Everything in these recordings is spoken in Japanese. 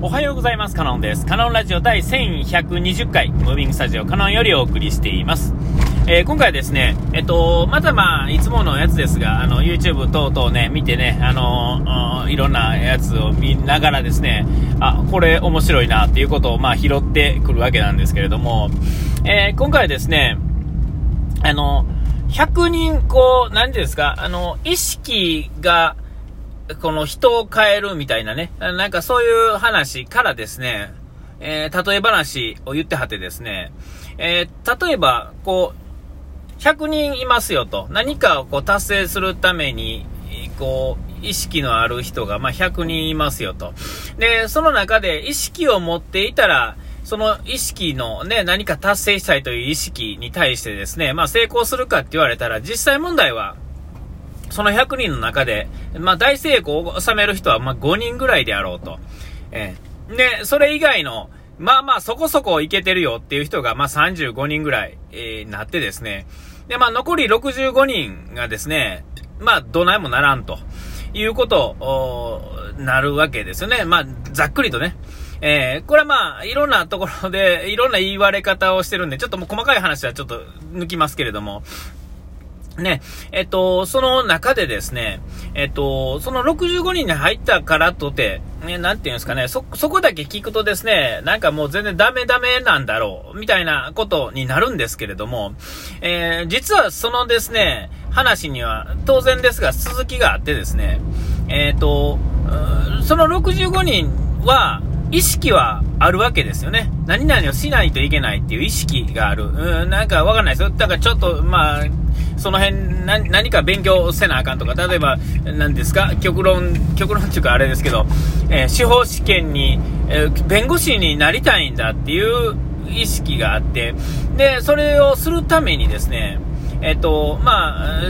おはようございます。カノンです。カノンラジオ第1120回、ムービングスタジオカノンよりお送りしています。えー、今回ですね、えっと、またまあ、いつものやつですが、あの、YouTube 等々ね、見てね、あの、いろんなやつを見ながらですね、あ、これ面白いなっていうことを、まあ、拾ってくるわけなんですけれども、えー、今回ですね、あの、100人、こう、何ですか、あの、意識が、この人を変えるみたいなね、なんかそういう話からですね、えー、例え話を言ってはってですね、えー、例えば、こう、100人いますよと、何かをこう達成するために、こう、意識のある人が、まあ、100人いますよと。で、その中で意識を持っていたら、その意識のね、何か達成したいという意識に対してですね、まあ成功するかって言われたら、実際問題は、その100人の中で、まあ、大成功を収める人は、まあ5人ぐらいであろうと。えー、で、それ以外の、まあまあそこそこいけてるよっていう人が、まあ35人ぐらい、えー、なってですね。で、まあ残り65人がですね、まあどないもならんということ、なるわけですよね。まあざっくりとね。えー、これはまあ、いろんなところで、いろんな言われ方をしてるんで、ちょっともう細かい話はちょっと抜きますけれども、ね、えっと、その中でですね、えっと、その65人に入ったからとて、ね、なんていうんですかね、そ、そこだけ聞くとですね、なんかもう全然ダメダメなんだろう、みたいなことになるんですけれども、えー、実はそのですね、話には当然ですが続きがあってですね、えっと、その65人は、意識はあるわけですよね。何々をしないといけないっていう意識がある。うん、なんかわかんないですよ。だからちょっと、まあ、その辺何か勉強せなあかんとか、例えば、何ですか、極論、極論っていうかあれですけど、えー、司法試験に、えー、弁護士になりたいんだっていう意識があって、で、それをするためにですね、えっと、まあ、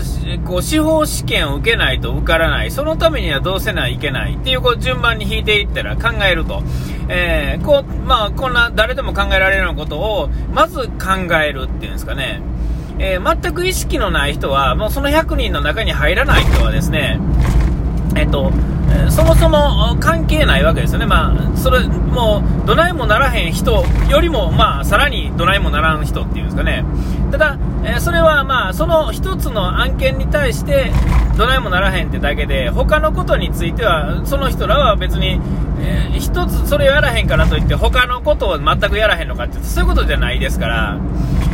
こう、司法試験を受けないと受からない。そのためにはどうせないいけない。っていう、こう、順番に引いていったら考えると。えー、こう、まあ、こんな、誰でも考えられるようなことを、まず考えるっていうんですかね。えー、全く意識のない人は、もうその100人の中に入らない人はですね、えっと、そもそも関係ないわけですよね。まあ、それ、もう、どないもならへん人よりも、まあ、さらにどないもならん人っていうんですかね。ただ、えそれはまあ、その一つの案件に対して、どないもならへんってだけで、他のことについては、その人らは別に、えー、一つそれやらへんからといって、他のことを全くやらへんのかって、そういうことじゃないですから、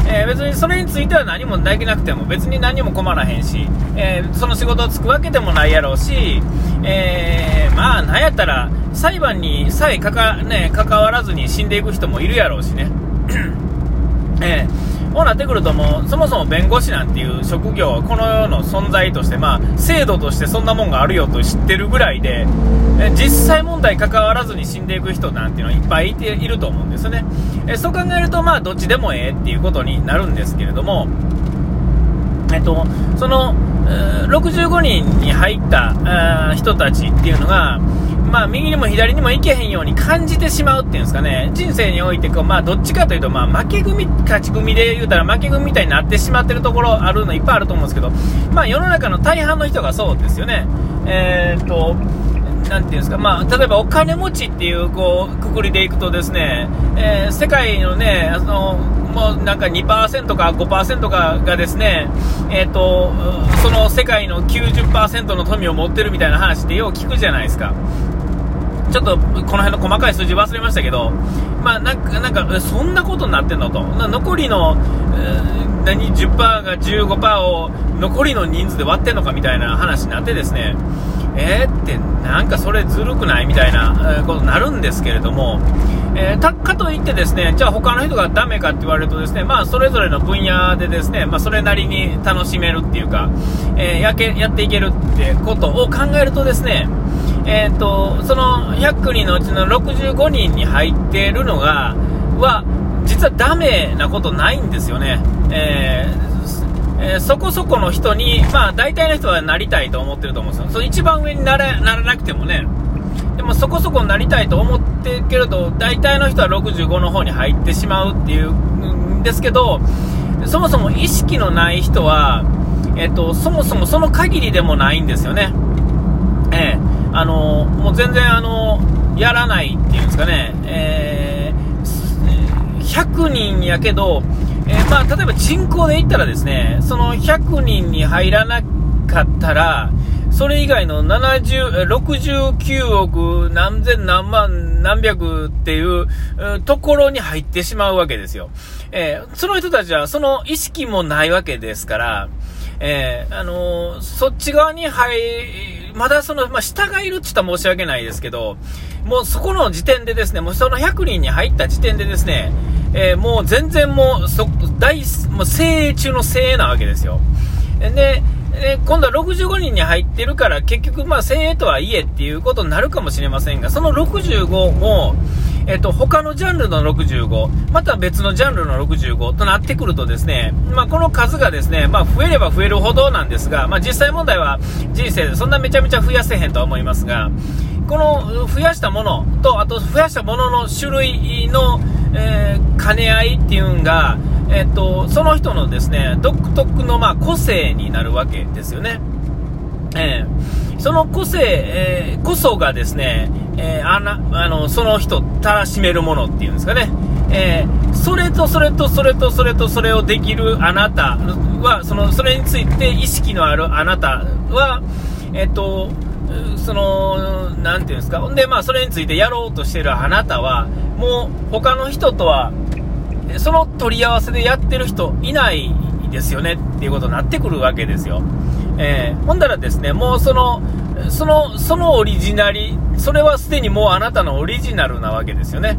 えー、別にそれについては何もできなくても別に何も困らへんし、えー、その仕事をつくわけでもないやろうし、えー、まあ、なんやったら、裁判にさえかか、ね、関わらずに死んでいく人もいるやろうしね。えー、こうなってくるともう、そもそも弁護士なんていう職業はこの世の存在として、まあ、制度としてそんなもんがあるよと知ってるぐらいで、え実際問題関わらずに死んでいく人なんていうのはいっぱいいていると思うんですよね。えそう考えると、まあ、どっちでもええっていうことになるんですけれども、えっと、その、65人に入った人たちっていうのが、まあ、右にも左にも行けへんように感じてしまうっていうんですかね、人生においてこう、まあ、どっちかというと、まあ、負け組、勝ち組で言うたら負け組みたいになってしまってるところあるのいっぱいあると思うんですけど、まあ、世の中の大半の人がそうですよね。えー、っと、なていうんですか、まあ、例えばお金持ちっていう、こう、くくりでいくとですね、えー、世界のね、あの、もうなんか2%か5%かがですね、え、ー、と、その世界の90%の富を持ってるみたいな話ってよう聞くじゃないですか。ちょっとこの辺の細かい数字忘れましたけど、まあ、なんか、なんか、そんなことになってんのと。残りの、え、何、10%が15%を残りの人数で割ってんのかみたいな話になってですね、えー、って、なんかそれずるくないみたいなことになるんですけれども、えー、たかといってですね、じゃあ他の人がダメかって言われるとですね、まあそれぞれの分野でですね、まあそれなりに楽しめるっていうか、えー、やけ、やっていけるってことを考えるとですね、えっ、と、その100人のうちの65人に入っているのが、は、実はダメなことないんですよね。えーえー、そこそこの人に、まあ大体の人はなりたいと思ってると思うんですよ。その一番上にならならなくてもね、でもそこそこなりたいと思ってるけれど、大体の人は65の方に入ってしまうっていうんですけど、そもそも意識のない人は、えっ、と、そもそもその限りでもないんですよね。ええー、あの、もう全然あの、やらないっていうんですですかね、えー、100人やけど、えー、まあ、例えば人口で言ったらですね、その100人に入らなかったら、それ以外の70、69億何千何万何百っていうところに入ってしまうわけですよ。えー、その人たちはその意識もないわけですから、えー、あのー、そっち側に入、まだその、まあ、下がいるって言ったら申し訳ないですけど、もうそこの時点でですね、もうその100人に入った時点でですね、えー、もう全然もう、そ、大、もう精鋭中の精鋭なわけですよ。で、で今度は65人に入ってるから、結局、まあ、精鋭とはいえっていうことになるかもしれませんが、その65も、えっと、他のジャンルの65、また別のジャンルの65となってくるとですね、まあ、この数がですね、まあ、増えれば増えるほどなんですが、まあ、実際問題は人生でそんなめちゃめちゃ増やせへんとは思いますが、この増やしたものと、あと増やしたものの種類の、えー、兼ね合いっていうんが、えっと、その人のですね、独特のまあ個性になるわけですよね。えー、その個性、えー、こそがですね、えー、あなあのその人たらしめるものっていうんですかね、えー、それとそれとそれとそれとそれをできるあなたはそのそれについて意識のあるあなたは、えっ、とその、なんていうんですか、ほんで、まあ、それについてやろうとしてるあなたは、もう、他の人とは、その取り合わせでやってる人いないですよねっていうことになってくるわけですよ。えー、ほんだらですね、もうその、その、そのオリジナリ、それはすでにもうあなたのオリジナルなわけですよね。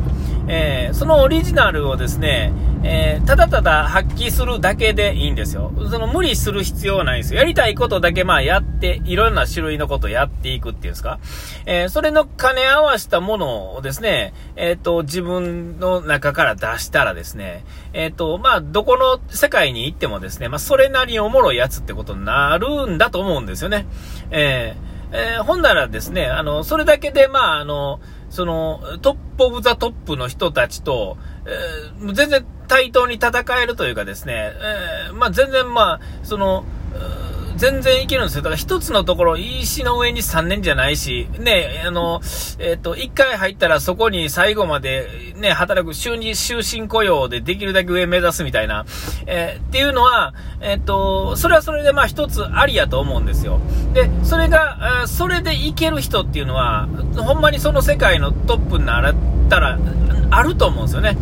えー、そのオリジナルをですね、えー、ただただ発揮するだけでいいんですよ。その無理する必要はないんですよ。やりたいことだけまあやって、いろんな種類のことやっていくっていうんですか。えー、それの兼ね合わせたものをですね、えっ、と、自分の中から出したらですね、えっ、と、まあ、どこの世界に行ってもですね、まあ、それなりにおもろいやつってことになるんだと思うんですよね。えーえー、ほんならですね、あの、それだけで、まあ、あの、その、 top of the top の人たちと、えー、全然対等に戦えるというかですね、えー、まあ、全然まあ、その、全然いけるんですよ。だから一つのところ、石の上に3年じゃないし、ね、あの、えっ、と、一回入ったらそこに最後までね、働く、週に終身雇用でできるだけ上目指すみたいな、えー、っていうのは、えっ、と、それはそれでまあ一つありやと思うんですよ。で、それが、それでいける人っていうのは、ほんまにその世界のトップになったら、あると思うんですよね。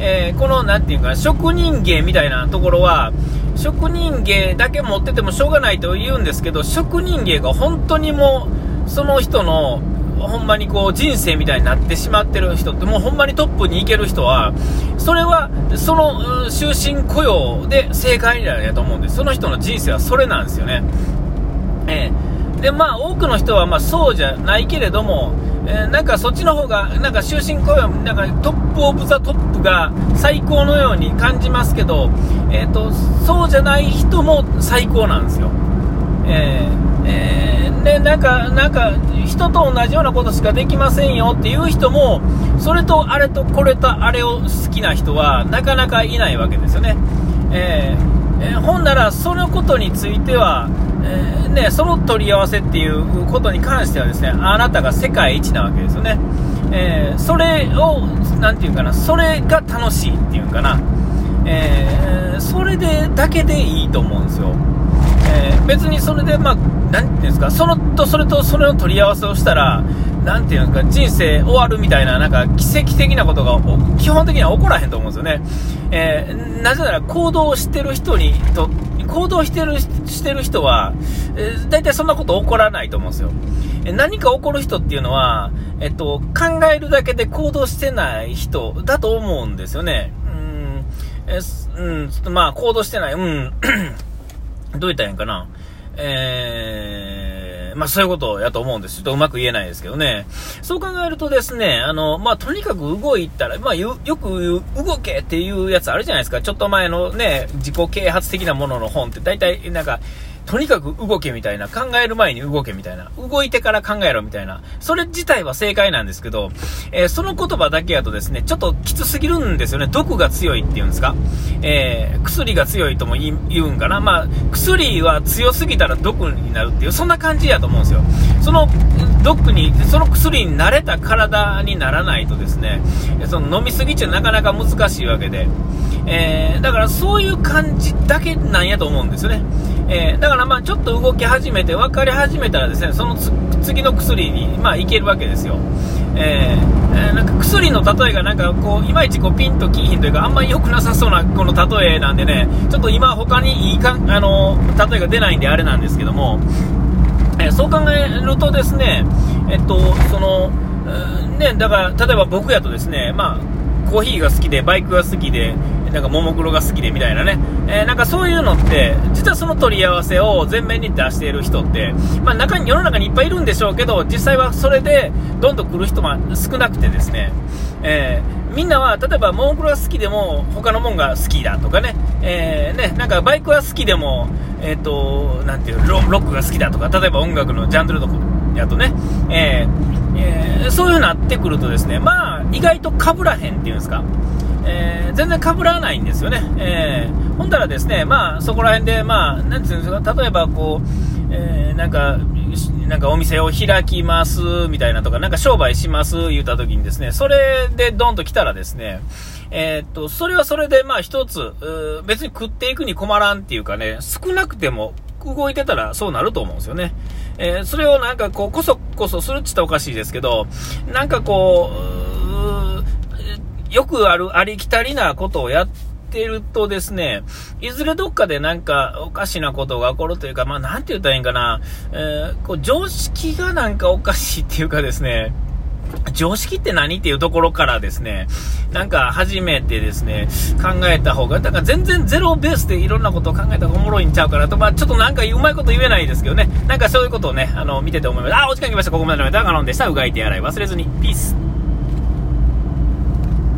え、この、なんていうか、職人芸みたいなところは、職人芸だけ持っててもしょうがないと言うんですけど、職人芸が本当にもう、その人の、ほんまにこう人生みたいになってしまってる人って、もうほんまにトップに行ける人は、それは、その終身雇用で正解なんやと思うんです。その人の人生はそれなんですよね。えー、で、まあ多くの人はまそうじゃないけれども、えー、なんかそっちの方が、なんか終身雇用、なんか top of the top が最高のように感じますけど、えっ、ー、と、そうじゃない人も最高なんですよ。えー、えー、で、なんか、なんか、人と同じようなことしかできませんよっていう人も、それとあれとこれとあれを好きな人はなかなかいないわけですよね。えー、えー、ほんなら、そのことについては、えー、ね、その取り合わせっていうことに関してはですね、あなたが世界一なわけですよね。えー、それを、なんていうかな、それが楽しいっていうかな、えー、それで、だけでいいと思うんですよ。えー、別にそれで、まあ、なていうんですか、そのと、それとそれの取り合わせをしたら、なんていうんですか、人生終わるみたいな、なんか奇跡的なことが基本的には起こらへんと思うんですよね。え、なぜなら行動してる人にと、行動してる、してる人は、えー、大体そんなこと起こらないと思うんですよ。え何か起こる人っていうのは、えっと、考えるだけで行動してない人だと思うんですよね。うん、えうん、まあ、行動してない、うん、どう言ったらいいんかな。えー、まあそういうことやと思うんです。ちょっとうまく言えないですけどね。そう考えるとですね、あの、まあとにかく動いたら、まあよく動けっていうやつあるじゃないですか。ちょっと前のね、自己啓発的なものの本って大体なんか、とにかく動けみたいな、考える前に動けみたいな、動いてから考えろみたいな、それ自体は正解なんですけど、えー、その言葉だけやとですね、ちょっときつすぎるんですよね。毒が強いっていうんですか。えー、薬が強いとも言うんかな。まあ、薬は強すぎたら毒になるっていう、そんな感じやと思うんですよ。その毒に、その薬に慣れた体にならないとですね、その飲みすぎちゃなかなか難しいわけで、えー、だからそういう感じだけなんやと思うんですよね。えー、だからまあちょっと動き始めて分かり始めたらですね、その次の薬にまあいけるわけですよ。えー、なんか薬の例えがなんかこういまいちこうピンときひんというかあんまり良くなさそうなこの例えなんでねちょっと今他にいいかあの例えが出ないんであれなんですけども、えー、そう考えるとですねえっとそのねだから例えば僕やとですねまあコーヒーが好きでバイクが好きでなんかももクロが好きでみたいなね、えー、なんかそういうのって、実はその取り合わせを前面に出している人って、まあ、中に世の中にいっぱいいるんでしょうけど、実際はそれでどんどん来る人も少なくてですね、えー、みんなは例えばももクロが好きでも他のもんが好きだとかね、えー、ねなんかバイクは好きでも、えーと、なていうロックが好きだとか、例えば音楽のジャンルとかやとね、えーえー、そういう風になってくるとですね、まあ、意外と被らへんっていうんですか。えー、全然被らないんですよね。えー、ほんだらですね、まあ、そこら辺で、まあ、なんていうんですか、例えばこう、えー、なんか、なんかお店を開きますみたいなとか、なんか商売します言った時にですね、それでドンと来たらですね、えー、っと、それはそれでまあ一つ、別に食っていくに困らんっていうかね、少なくても動いてたらそうなると思うんですよね。えー、それをなんかこう、こそこそするっちったらおかしいですけど、なんかこう、よくあるありきたりなことをやってるとですね、いずれどっかでなんかおかしなことが起こるというか、まあなんて言ったらいいんかな、えー、こう常識がなんかおかしいっていうかですね、常識って何っていうところからですね、なんか初めてですね、考えた方が、だから全然ゼロベースでいろんなことを考えた方がおもろいんちゃうかなと、まあちょっとなんかうまいこと言えないですけどね、なんかそういうことをね、あの、見てて思います。あ、お時間来ました。ここまでのメタガロンでした。うがいて洗い忘れずに。ピース。